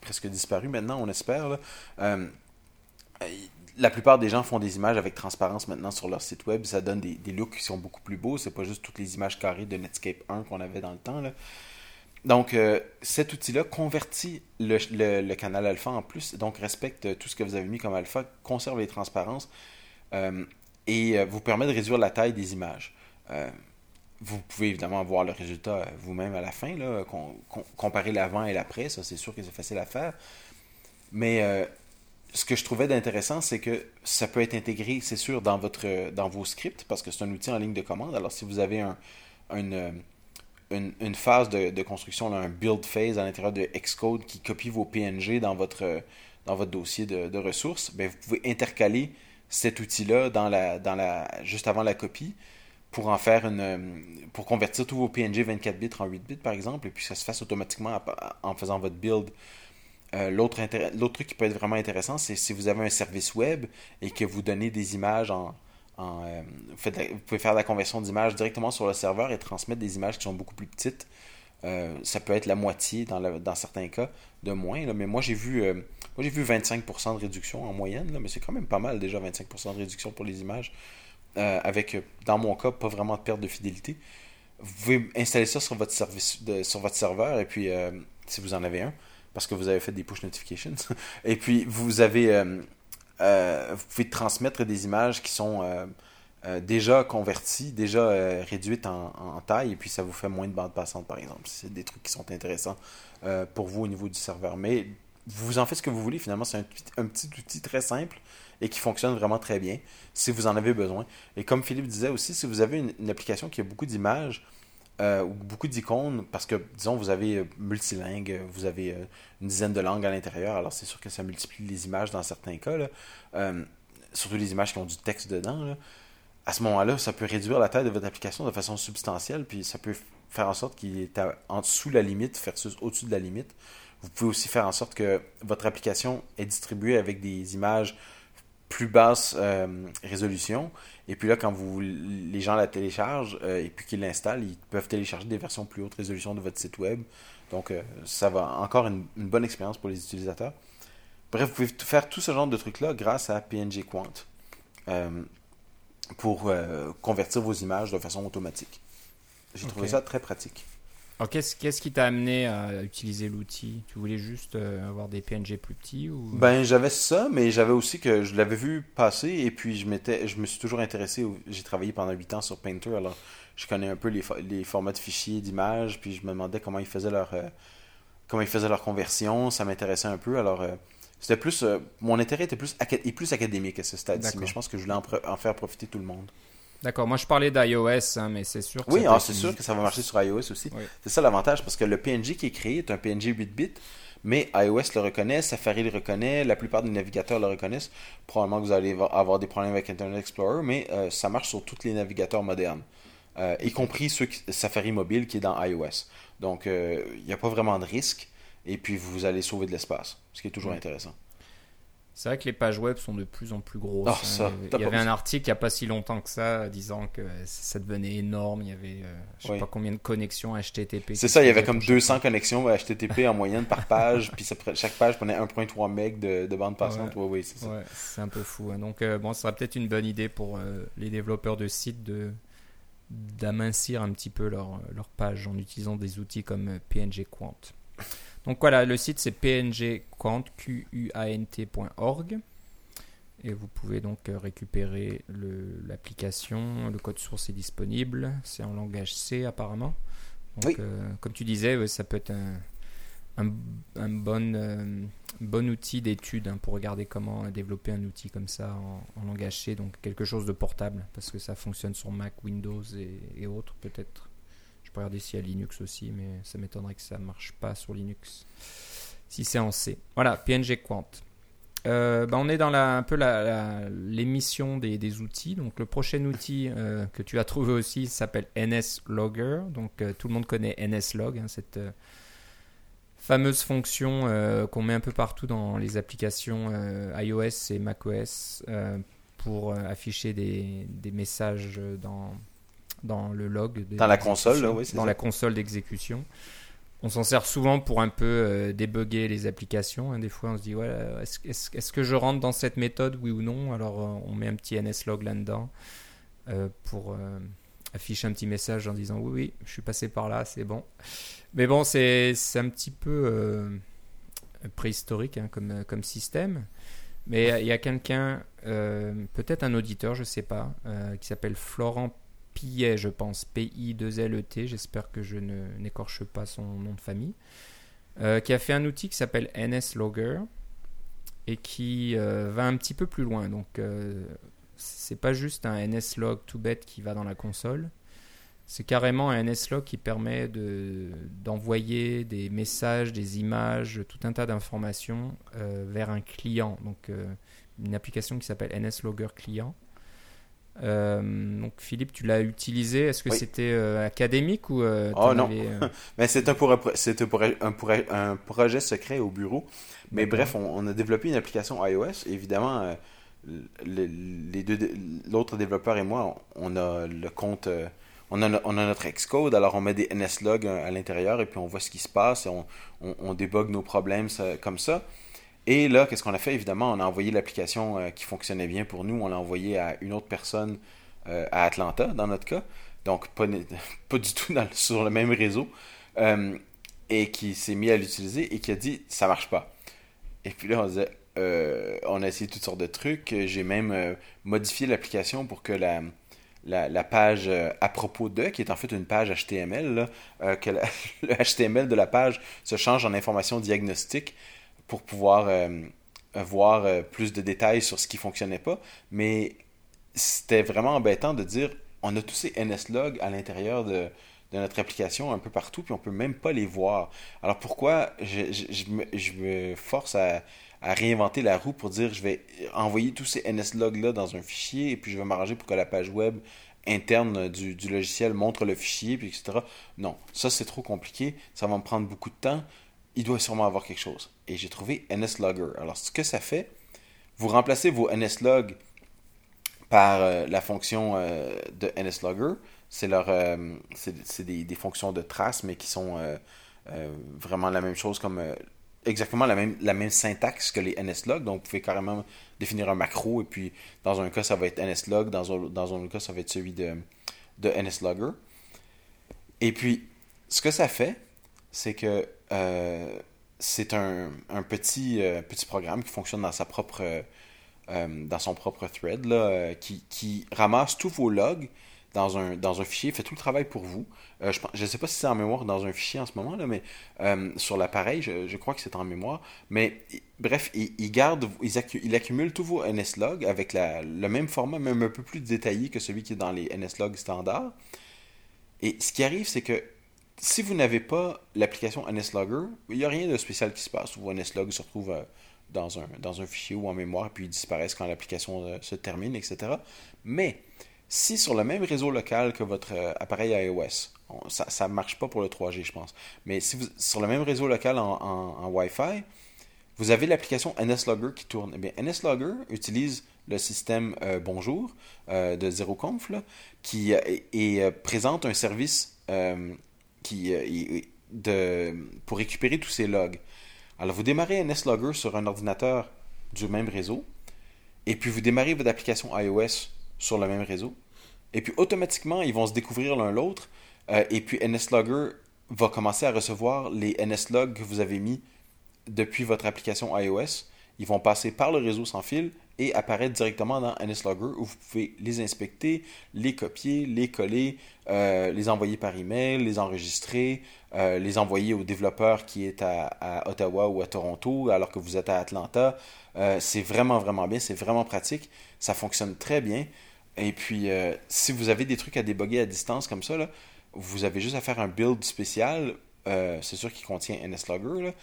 presque disparu maintenant, on espère la plupart des gens font des images avec transparence maintenant sur leur site web. Ça donne des, looks qui sont beaucoup plus beaux. C'est pas juste toutes les images carrées de Netscape 1 qu'on avait dans le temps. Donc, euh, cet outil-là convertit le, canal alpha en plus, donc respecte tout ce que vous avez mis comme alpha, conserve les transparences euh, et euh, vous permet de réduire la taille des images. vous pouvez évidemment voir le résultat vous-même à la fin, comparer l'avant et l'après, ça c'est sûr que c'est facile à faire. Mais ce que je trouvais d'intéressant, c'est que ça peut être intégré, c'est sûr, dans, votre, dans vos scripts, parce que c'est un outil en ligne de commande. Alors, si vous avez un, une, phase de, construction, un build phase à l'intérieur de Xcode qui copie vos PNG dans votre, dans votre dossier de, ressources, bien, vous pouvez intercaler cet outil-là dans la, dans la, juste avant la copie pour en faire une pour convertir tous vos PNG 24 bits en 8 bits par exemple et puis ça se fasse automatiquement en faisant votre build euh, l'autre, truc qui peut être vraiment intéressant, c'est si vous avez un service web et que vous donnez des images en. Euh, vous, pouvez faire la conversion d'images directement sur le serveur et transmettre des images qui sont beaucoup plus petites. Euh, ça peut être la moitié dans, certains cas de moins. mais moi j'ai vu moi j'ai vu 25% de réduction en moyenne, mais c'est quand même pas mal déjà 25% de réduction pour les images. avec dans mon cas pas vraiment de perte de fidélité. Vous pouvez installer ça sur votre service sur votre serveur et puis si vous en avez un parce que vous avez fait des push notifications. Et puis, vous avez, euh, vous pouvez transmettre des images qui sont déjà converties, déjà réduites en, taille, et puis ça vous fait moins de bande passante, par exemple. C'est des trucs qui sont intéressants pour vous au niveau du serveur. Mais vous en faites ce que vous voulez, finalement, c'est un, petit outil très simple et qui fonctionne vraiment très bien si vous en avez besoin. Et comme Philippe disait aussi, si vous avez une, application qui a beaucoup d'images euh, ou beaucoup d'icônes, parce que, disons, vous avez euh, multilingue, vous avez euh, une dizaine de langues à l'intérieur, alors c'est sûr que ça multiplie les images dans certains cas, surtout les images qui ont du texte dedans. À ce moment-là, ça peut réduire la taille de votre application de façon substantielle, puis ça peut faire en sorte qu'il est en dessous de la limite versus au-dessus de la limite. Vous pouvez aussi faire en sorte que votre application est distribuée avec des images plus basse euh, résolution. Et puis là, quand vous, les gens la téléchargent euh, et puis qu'ils l'installent, ils peuvent télécharger des versions plus haute résolution de votre site web. Donc, euh, ça va encore une, bonne expérience pour les utilisateurs. Bref, vous pouvez faire tout ce genre de trucs-là grâce à PNG Quant pour convertir vos images de façon automatique. J'ai trouvé ça très pratique. Alors, qu'est-ce, qui t'a amené à utiliser l'outil? Tu voulais juste euh, avoir des PNG plus petits ou... Ben, j'avais ça, mais j'avais aussi que je l'avais vu passer et puis je, m'étais, je me suis toujours intéressé. J'ai travaillé pendant 8 ans sur Painter, alors je connais un peu les, les formats de fichiers, d'images, puis je me demandais comment ils faisaient leur, euh, comment ils faisaient leur conversion. Ça m'intéressait un peu, alors euh, c'était plus. mon intérêt était plus, plus académique à ce stade-ci, mais je pense que je voulais en faire profiter tout le monde. D'accord, moi je parlais d'iOS, hein, mais c'est sûr que Oui, ah, c'est sûr que ça va marcher sur iOS aussi. C'est ça l'avantage, parce que le PNG qui est créé est un PNG 8-bit, mais iOS le reconnaît, Safari le reconnaît, la plupart des navigateurs le reconnaissent. Probablement que vous allez avoir des problèmes avec Internet Explorer, mais euh, ça marche sur tous les navigateurs modernes, euh, y compris ceux Safari mobile qui est dans iOS. Donc, euh, il n'y a pas vraiment de risque, et puis vous allez sauver de l'espace, ce qui est toujours intéressant. C'est vrai que les pages web sont de plus en plus grosses. Oh, hein. il y avait un article il n'y a pas si longtemps que ça disant que ça devenait énorme. Il y avait euh, je sais pas combien de connexions HTTP. C'est ça, il y avait comme 200 connexions HTTP en moyenne par page. puis chaque page prenait 1.3 MB de, bande passante. Ouais, oui, c'est ça. c'est un peu fou. Hein. Donc, euh, bon, ce sera peut-être une bonne idée pour euh, les développeurs de sites de d'amincir un petit peu leur, leur page en utilisant des outils comme PNG Quant. Donc voilà, le site c'est pngquant.org et vous pouvez donc euh, récupérer l'application. Le, code source est disponible. C'est en langage C apparemment. Donc, euh, comme tu disais, ça peut être un, un, bon, euh, bon outil d'étude hein, pour regarder comment développer un outil comme ça en, langage C. Donc quelque chose de portable parce que ça fonctionne sur Mac, Windows et autres peut-être. Je peux regarder s'il y a Linux aussi, mais ça m'étonnerait que ça ne marche pas sur Linux. Si c'est en C. Voilà, PNG Quant. Euh, bah, on est dans la, un peu l'émission des, des, outils. Donc le prochain outil euh, que tu as trouvé aussi s'appelle NSLogger. Donc euh, tout le monde connaît NSLog, hein, cette fameuse fonction qu'on met un peu partout dans les applications iOS et macOS pour afficher des, des messages dans, dans le log. Dans la console, là, oui, Dans la console d'exécution. On s'en sert souvent pour un peu euh, débugger les applications. Hein. Des fois, on se dit, ouais, est-ce que je rentre dans cette méthode, oui ou non? Alors, euh, on met un petit nslog là-dedans euh, pour afficher un petit message en disant, oui, oui, je suis passé par là, c'est bon. Mais bon, c'est un petit peu préhistorique hein, comme, comme système. Mais il y a quelqu'un, peut-être un auditeur, je ne sais pas, qui s'appelle Florent Pillet, je pense, P-I-2-L-E-T, j'espère que je n'écorche pas son nom de famille, euh, qui a fait un outil qui s'appelle NSLogger et qui euh, va un petit peu plus loin. Donc, euh, c'est pas juste un NSLog tout bête qui va dans la console, c'est carrément un NSLog qui permet d'envoyer des messages, des images, tout un tas d'informations vers un client. Donc, une application qui s'appelle NSLogger Client euh, donc Philippe, tu l'as utilisé. Est-ce que c'était euh, académique ou euh, Oh non, mais c'est un, pour, un, pour, un, projet secret au bureau. Mais bref, on, a développé une application iOS. Évidemment, les deux, l'autre développeur et moi, on a le compte, on a, on a notre Xcode. Alors on met des NSLog à l'intérieur et puis on voit ce qui se passe et on, on, on débug nos problèmes comme ça. Et là, qu'est-ce qu'on a fait? Évidemment, on a envoyé l'application euh, qui fonctionnait bien pour nous, on l'a envoyé à une autre personne euh, à Atlanta, dans notre cas. Donc, pas, du tout sur le même réseau. Euh, et qui s'est mis à l'utiliser et qui a dit ça marche pas. Et puis là, on disait on a essayé toutes sortes de trucs. J'ai même modifié l'application pour que la, page à propos de, qui est en fait une page HTML, que le HTML de la page se change en information diagnostique pour pouvoir voir plus de détails sur ce qui fonctionnait pas. Mais c'était vraiment embêtant de dire on a tous ces NSLog à l'intérieur de, notre application un peu partout, puis on peut même pas les voir. Alors pourquoi je, me, force à, à, réinventer la roue pour dire je vais envoyer tous ces NSLog-là dans un fichier, et puis je vais m'arranger pour que la page web interne du, du logiciel montre le fichier, puis etc. Non, ça c'est trop compliqué, ça va me prendre beaucoup de temps, il doit sûrement avoir quelque chose. Et j'ai trouvé NSLogger. Alors ce que ça fait, vous remplacez vos NSLog par euh, la fonction euh, de NSLogger, c'est leur euh, c'est des, fonctions de trace mais qui sont vraiment la même chose comme exactement la même la même syntaxe que les nslog donc vous pouvez carrément définir un macro et puis dans un cas ça va être nslog dans un, dans un autre cas ça va être celui de de nslogger et puis ce que ça fait c'est que c'est un, un petit programme qui fonctionne dans dans son propre thread qui, ramasse tous vos logs dans un, fichier, fait tout le travail pour vous. Euh, je ne sais pas si c'est en mémoire dans un fichier en ce moment, là, mais euh, sur l'appareil, je, crois que c'est en mémoire. Mais bref, il, garde, il, accumule tous vos NSLog avec le même format, même un peu plus détaillé que celui qui est dans les NSLog standards. Et ce qui arrive, c'est que si vous n'avez pas l'application NSLogger, il n'y a rien de spécial qui se passe. Vos NSLog se retrouvent euh, dans, un, dans un fichier ou en mémoire, puis ils disparaissent quand l'application se termine, etc. Mais si sur le même réseau local que votre euh, appareil iOS, ça ne marche pas pour le 3G, je pense, mais si vous, sur le même réseau local en, Wi-Fi, vous avez l'application NSLogger qui tourne. Eh NSLogger utilise le système euh, Bonjour euh, de ZeroConf qui présente un service de, pour récupérer tous ces logs. Alors, vous démarrez NSLogger sur un ordinateur du même réseau, et puis vous démarrez votre application iOS sur le même réseau. Et puis automatiquement, ils vont se découvrir l'un l'autre. Euh, et puis NSLogger va commencer à recevoir les NSLog que vous avez mis depuis votre application iOS. Ils vont passer par le réseau sans fil et apparaître directement dans NSLogger où vous pouvez les inspecter, les copier, les coller, euh, les envoyer par email, les enregistrer, euh, les envoyer au développeur qui est à, Ottawa ou à Toronto alors que vous êtes à Atlanta. c'est vraiment, vraiment bien, c'est vraiment pratique. Ça fonctionne très bien. Et puis, euh, si vous avez des trucs à déboguer à distance comme ça, là, vous avez juste à faire un build spécial. Euh, c'est sûr qu'il contient NSLogger,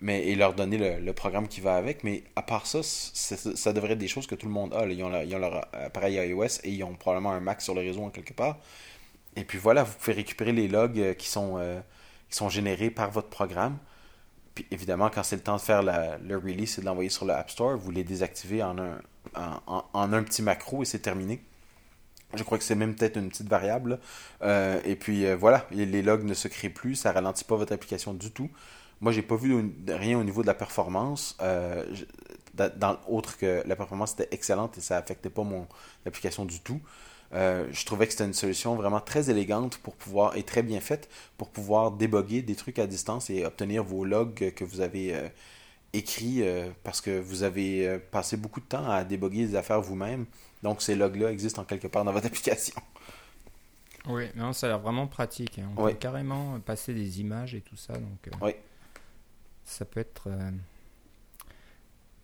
mais, et leur donner le, programme qui va avec. Mais à part ça, ça devrait être des choses que tout le monde a. Ils, ont leur, appareil iOS et ils ont probablement un Mac sur le réseau en quelque part. Et puis voilà, vous pouvez récupérer les logs euh, qui sont, qui sont générés par votre programme. Puis évidemment, quand c'est le temps de faire le release et de l'envoyer sur le App Store, vous les désactivez en un, en un petit macro et c'est terminé. Je crois que c'est même peut-être une petite variable. Euh, et puis euh, voilà, les logs ne se créent plus, ça ralentit pas votre application du tout. Moi, j'ai pas vu rien au niveau de la performance. Euh, dans, autre que la performance était excellente et ça affectait pas mon application du tout. je trouvais que c'était une solution vraiment très élégante pour pouvoir et très bien faite pour pouvoir déboguer des trucs à distance et obtenir vos logs que vous avez écrits parce que vous avez passé beaucoup de temps à déboguer des affaires vous-même donc ces logs-là existent en quelque part dans votre application. Oui, non, ça a l'air vraiment pratique. Hein. On peut carrément passer des images et tout ça. Donc, euh, oui. Ça peut être euh,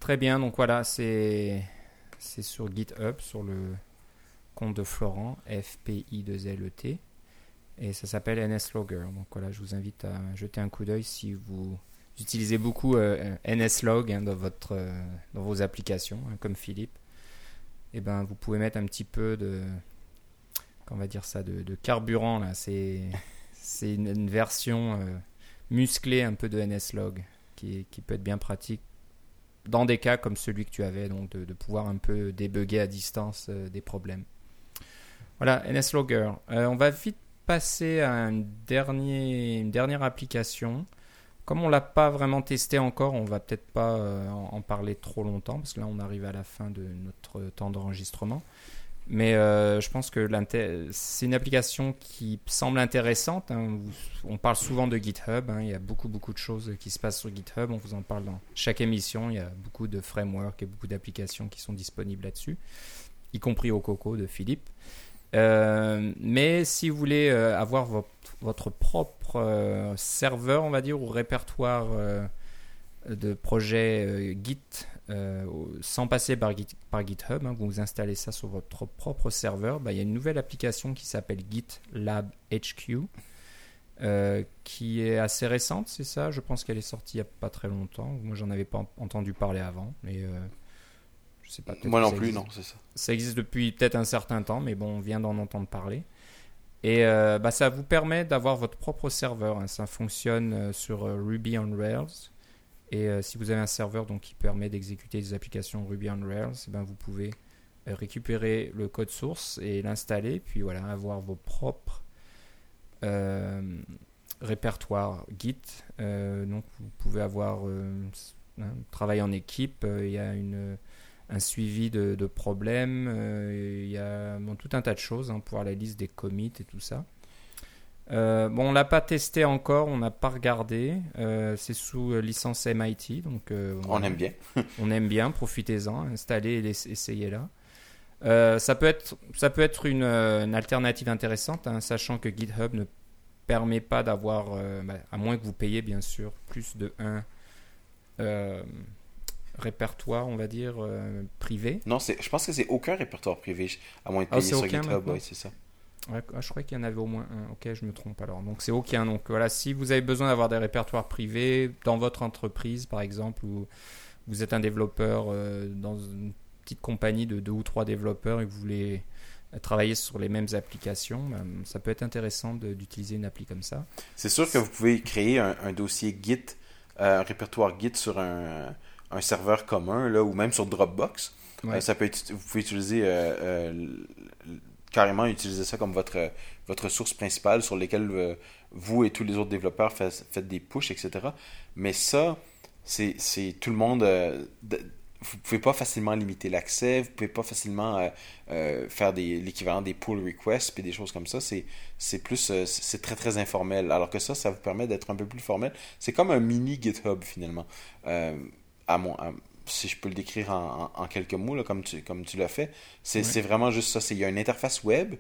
très bien. Donc voilà, c'est c'est sur GitHub, sur le compte de Florent, FPI2LET. Et ça s'appelle NSLogger. Donc voilà, je vous invite à jeter un coup d'œil si vous utilisez beaucoup euh, NSLog hein, dans, votre, dans vos applications, hein, comme Philippe et eh ben, vous pouvez mettre un petit peu de, on va dire ça, de, carburant là. C'est, c'est une, version euh, musclée un peu de NSLog qui, peut être bien pratique dans des cas comme celui que tu avais, donc de, pouvoir un peu débugger à distance euh, des problèmes. Voilà, NSLogger. Euh, on va vite passer à une dernière application comme on l'a pas vraiment testé encore, on va peut-être pas euh, en parler trop longtemps parce que là on arrive à la fin de notre temps d'enregistrement. Mais euh, je pense que c'est une application qui semble intéressante. hein. On parle souvent de GitHub. hein. Il y a beaucoup, beaucoup de choses qui se passent sur GitHub. On vous en parle dans chaque émission. Il y a beaucoup de frameworks et beaucoup d'applications qui sont disponibles là-dessus, y compris au Coco de Philippe. Euh, mais si vous voulez euh, avoir votre, votre propre serveur, on va dire, ou répertoire de projets euh, Git euh, sans passer par, Git- par GitHub, hein, vous installez ça sur votre propre serveur, bah, il y a une nouvelle application qui s'appelle GitLab HQ, euh, qui est assez récente, c'est ça? Je pense qu'elle est sortie il n'y a pas très longtemps. Moi, j'en avais pas en- entendu parler avant, mais euh, je sais pas. Moi non plus, existe. non, c'est ça. Ça existe depuis peut-être un certain temps, mais bon, on vient d'en entendre parler. Et euh, bah, ça vous permet d'avoir votre propre serveur. hein. Ça fonctionne sur Ruby on Rails. Et euh, si vous avez un serveur donc, qui permet d'exécuter des applications Ruby on Rails, eh ben, vous pouvez euh, récupérer le code source et l'installer, puis voilà, avoir vos propres euh, répertoires Git. Donc vous pouvez avoir un travail en équipe. Il y a un suivi de, problèmes, il y a tout un tas de choses hein, pour la liste des commits et tout ça. Euh, bon, on l'a pas testé encore, on n'a pas regardé. euh, c'est sous euh, licence MIT, donc euh, On aime bien. On aime bien, profitez-en, installez et essayez-la. Ça peut être, ça peut être une, une alternative intéressante, hein, sachant que GitHub ne permet pas d'avoir, bah, à moins que vous payiez bien sûr plus de un répertoire, on va dire, privé. Non, je pense que c'est aucun répertoire privé, à moins de Ah, payer c'est sur aucun GitHub, c'est ça. Ouais, ah, je crois qu'il y en avait au moins un. Ok, je me trompe alors. Donc c'est aucun. Donc voilà, si vous avez besoin d'avoir des répertoires privés dans votre entreprise, par exemple, ou vous êtes un développeur euh, dans une petite compagnie de deux ou trois développeurs et que vous voulez travailler sur les mêmes applications, ben, ça peut être intéressant d'utiliser une appli comme ça. C'est sûr que vous pouvez créer un, un dossier Git, euh, un répertoire Git sur un, un serveur commun, là, ou même sur Dropbox. Ouais. Euh, ça peut être, vous pouvez utiliser carrément utiliser ça comme votre, votre source principale sur laquelle euh, vous et tous les autres développeurs faites, des pushes, etc. Mais ça, c'est tout le monde. euh, vous pouvez pas facilement limiter l'accès, vous pouvez pas facilement euh, euh, faire l'équivalent des pull requests et des choses comme ça. C'est plus euh, c'est très très informel. Alors que ça, ça vous permet d'être un peu plus formel. C'est comme un mini GitHub finalement. Euh, à mon, si je peux le décrire en, en- en quelques mots, là, comme tu, comme tu l'as fait, c'est vraiment juste ça. Il y a une interface web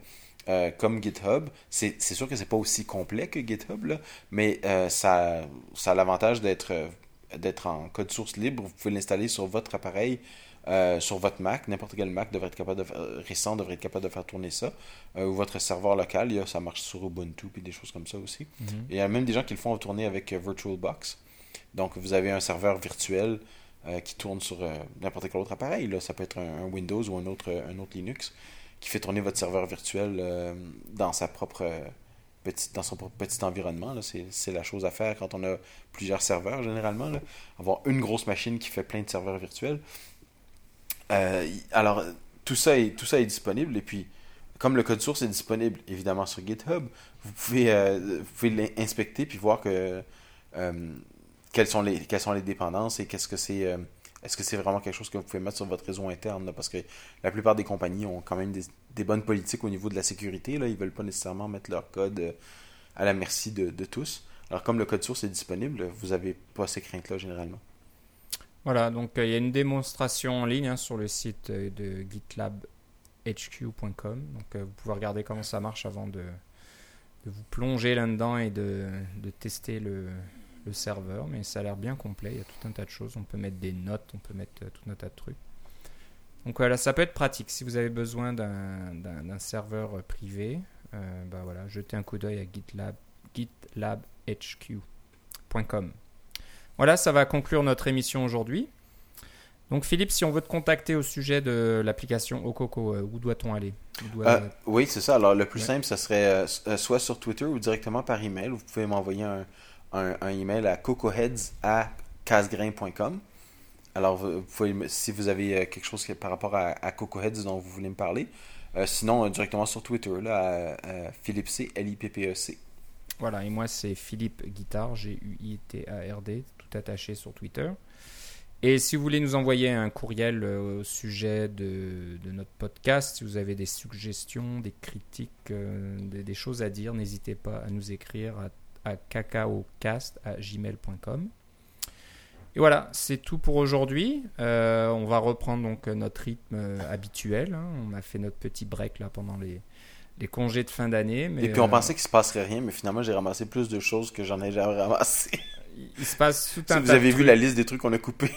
euh, comme GitHub. C'est sûr que c'est pas aussi complet que GitHub, là, mais euh, ça, ça a l'avantage d'être euh, d'être en code source libre. Vous pouvez l'installer sur votre appareil, euh, sur votre Mac. N'importe quel Mac devrait être capable de faire- récent devrait être capable de faire tourner ça. Euh, ou votre serveur local, il y a- ça marche sur Ubuntu et des choses comme ça aussi. Mhm. Il y a même des gens qui le font tourner avec VirtualBox. Donc, vous avez un serveur virtuel euh, qui tourne sur euh, n'importe quel autre appareil. Là. Ça peut être un, Windows ou un autre, un autre Linux qui fait tourner votre serveur virtuel euh, dans sa propre euh, petite, dans son propre petit environnement. C'est, la chose à faire quand on a plusieurs serveurs, généralement. Avoir une grosse machine qui fait plein de serveurs virtuels. Euh, alors, tout ça, est, tout ça est disponible. Et puis, comme le code source est disponible, évidemment, sur GitHub, vous pouvez, euh, vous pouvez l'inspecter puis voir que euh, quelles sont les dépendances et qu'est-ce que c'est euh, est-ce que c'est vraiment quelque chose que vous pouvez mettre sur votre réseau interne parce que la plupart des compagnies ont quand même des, bonnes politiques au niveau de la sécurité là. Ils veulent pas nécessairement mettre leur code euh, à la merci de, tous. Alors comme le code source est disponible vous avez pas ces craintes là généralement. Voilà, donc euh, il y a une démonstration en ligne hein, sur le site de gitlabhq.com. Donc vous pouvez regarder comment ça marche avant de, vous plonger là-dedans et de tester le, le serveur. Mais ça a l'air bien complet, il y a tout un tas de choses. On peut mettre des notes, on peut mettre euh, tout un tas de trucs. Donc voilà, ça peut être pratique si vous avez besoin d'un serveur euh, privé. euh, bah voilà, jetez un coup d'œil à GitLab, gitlabhq.com. Voilà, ça va conclure notre émission aujourd'hui. Donc Philippe, si on veut te contacter au sujet de l'application euh, où doit-on aller? Où doit- Euh, oui c'est ça alors le plus Ouais. simple ça serait euh, soit sur Twitter ou directement par email vous pouvez m'envoyer un, un, email à cocoheads à casgrain.com Alors, si vous avez euh, quelque chose par rapport à, à Coco Heads dont vous voulez me parler, euh, sinon euh, directement sur Twitter, là, à, Philippe C, L-I-P-P-E-C. Voilà, et moi c'est Philippe Guitard, G-U-I-T-A-R-D, tout attaché sur Twitter. Et si vous voulez nous envoyer un courriel au sujet de, notre podcast, si vous avez des suggestions, des critiques, des, des choses à dire, n'hésitez pas à nous écrire à, à cacaocast@gmail.com. Et voilà, c'est tout pour aujourd'hui. Euh, on va reprendre donc notre rythme euh, habituel. hein. On a fait notre petit break là pendant les, les congés de fin d'année. mais, Et puis on euh, pensait qu'il se passerait rien, mais finalement j'ai ramassé plus de choses que j'en ai jamais ramassé. il se passe tout Si un vous tas de avez vu trucs. la liste des trucs qu'on a coupés.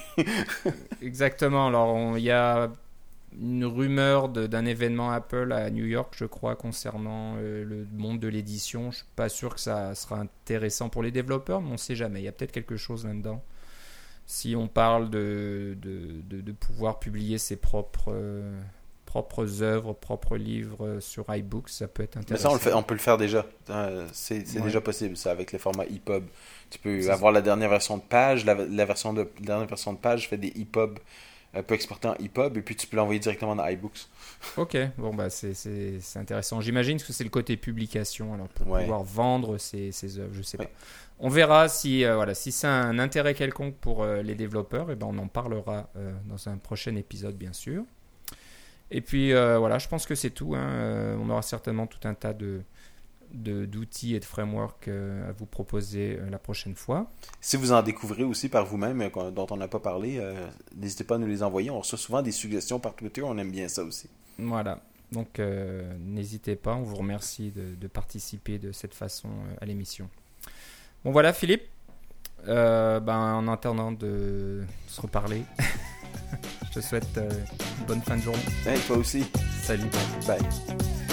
Exactement. Alors, il y a une rumeur d'un événement Apple à New York, je crois, concernant euh, le monde de l'édition. Je suis pas sûr que ça sera intéressant pour les développeurs, mais on sait jamais. Il y a peut-être quelque chose là-dedans. Si on parle de, de, de- de pouvoir publier ses propres, euh, propres œuvres, propres livres sur iBooks, ça peut être Mais intéressant. ça, on, le fait, on peut le faire déjà. Euh, c'est Ouais. déjà possible, ça, avec les formats EPUB. Tu peux avoir la dernière version de page. La, la version de, la dernière version de page fait des EPUB, peut exporter en EPUB, et puis tu peux l'envoyer directement dans iBooks. Ok, bon bah c'est- intéressant. J'imagine que c'est le côté publication, alors pour Ouais. pouvoir vendre ces, ces œuvres, je sais Ouais. pas. On verra si euh, voilà si c'est un intérêt quelconque pour euh, les développeurs, et ben on en parlera euh, dans un prochain épisode bien sûr. Et puis voilà, je pense que c'est tout. hein. On aura certainement tout un tas de- d'outils et de frameworks euh, à vous proposer euh, la prochaine fois. Si vous en découvrez aussi par vous-même, euh, dont on n'a pas parlé, euh, n'hésitez pas à nous les envoyer. On reçoit souvent des suggestions par Twitter, on aime bien ça aussi. Voilà. Donc euh, n'hésitez pas, on vous remercie de, de participer de cette façon à l'émission. Bon voilà Philippe, Euh, ben, en attendant de se reparler, je te souhaite une bonne fin de journée. Hey, toi aussi. Salut. Bye.